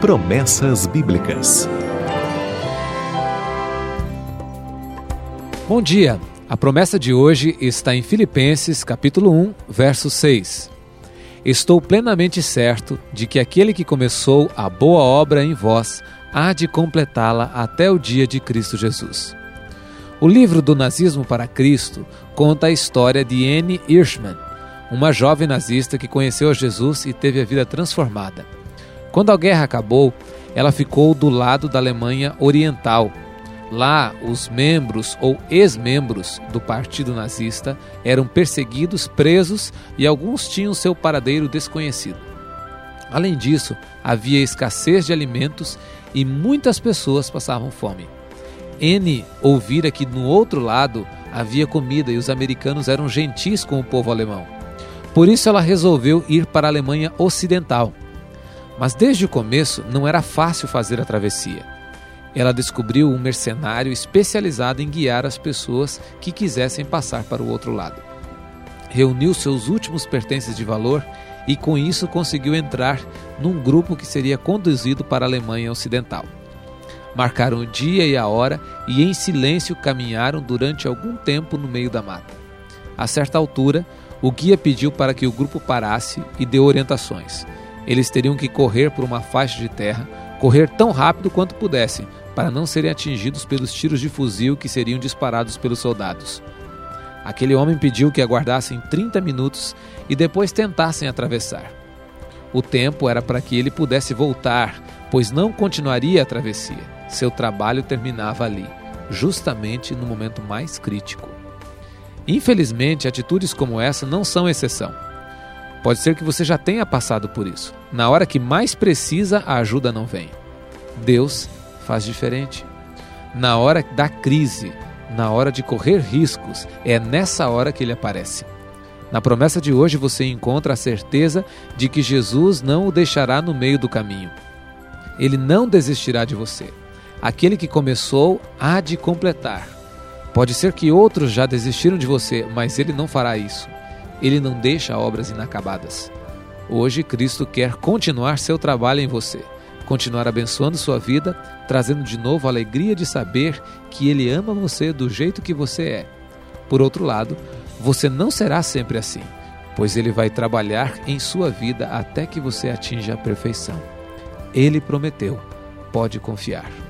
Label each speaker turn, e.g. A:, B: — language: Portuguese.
A: Promessas Bíblicas.
B: Bom dia. A promessa de hoje está em Filipenses, capítulo 1, verso 6. Estou plenamente certo de que aquele que começou a boa obra em vós há de completá-la até o dia de Cristo Jesus. O livro do Nazismo para Cristo conta a história de Anne Hirschman, uma jovem nazista que conheceu a Jesus e teve a vida transformada. Quando a guerra acabou, ela ficou do lado da Alemanha Oriental. Lá, os membros ou ex-membros do partido nazista eram perseguidos, presos e alguns tinham seu paradeiro desconhecido. Além disso, havia escassez de alimentos e muitas pessoas passavam fome. N ouvira que no outro lado havia comida e os americanos eram gentis com o povo alemão. Por isso ela resolveu ir para a Alemanha Ocidental. Mas desde o começo não era fácil fazer a travessia. Ela descobriu um mercenário especializado em guiar as pessoas que quisessem passar para o outro lado. Reuniu seus últimos pertences de valor e com isso conseguiu entrar num grupo que seria conduzido para a Alemanha Ocidental. Marcaram o dia e a hora e em silêncio caminharam durante algum tempo no meio da mata. A certa altura, o guia pediu para que o grupo parasse e deu orientações. Eles teriam que correr por uma faixa de terra, correr tão rápido quanto pudessem, para não serem atingidos pelos tiros de fuzil que seriam disparados pelos soldados. Aquele homem pediu que aguardassem 30 minutos e depois tentassem atravessar. O tempo era para que ele pudesse voltar, pois não continuaria a travessia. Seu trabalho terminava ali, justamente no momento mais crítico. Infelizmente, atitudes como essa não são exceção. Pode ser que você já tenha passado por isso. Na hora que mais precisa, a ajuda não vem. Deus faz diferente. Na hora da crise, na hora de correr riscos, é nessa hora que ele aparece. Na promessa de hoje você encontra a certeza de que Jesus não o deixará no meio do caminho. Ele não desistirá de você. Aquele que começou há de completar. Pode ser que outros já desistiram de você, mas ele não fará isso. Ele não deixa obras inacabadas. Hoje, Cristo quer continuar seu trabalho em você, continuar abençoando sua vida, trazendo de novo a alegria de saber que Ele ama você do jeito que você é. Por outro lado, você não será sempre assim, pois Ele vai trabalhar em sua vida até que você atinja a perfeição. Ele prometeu, pode confiar.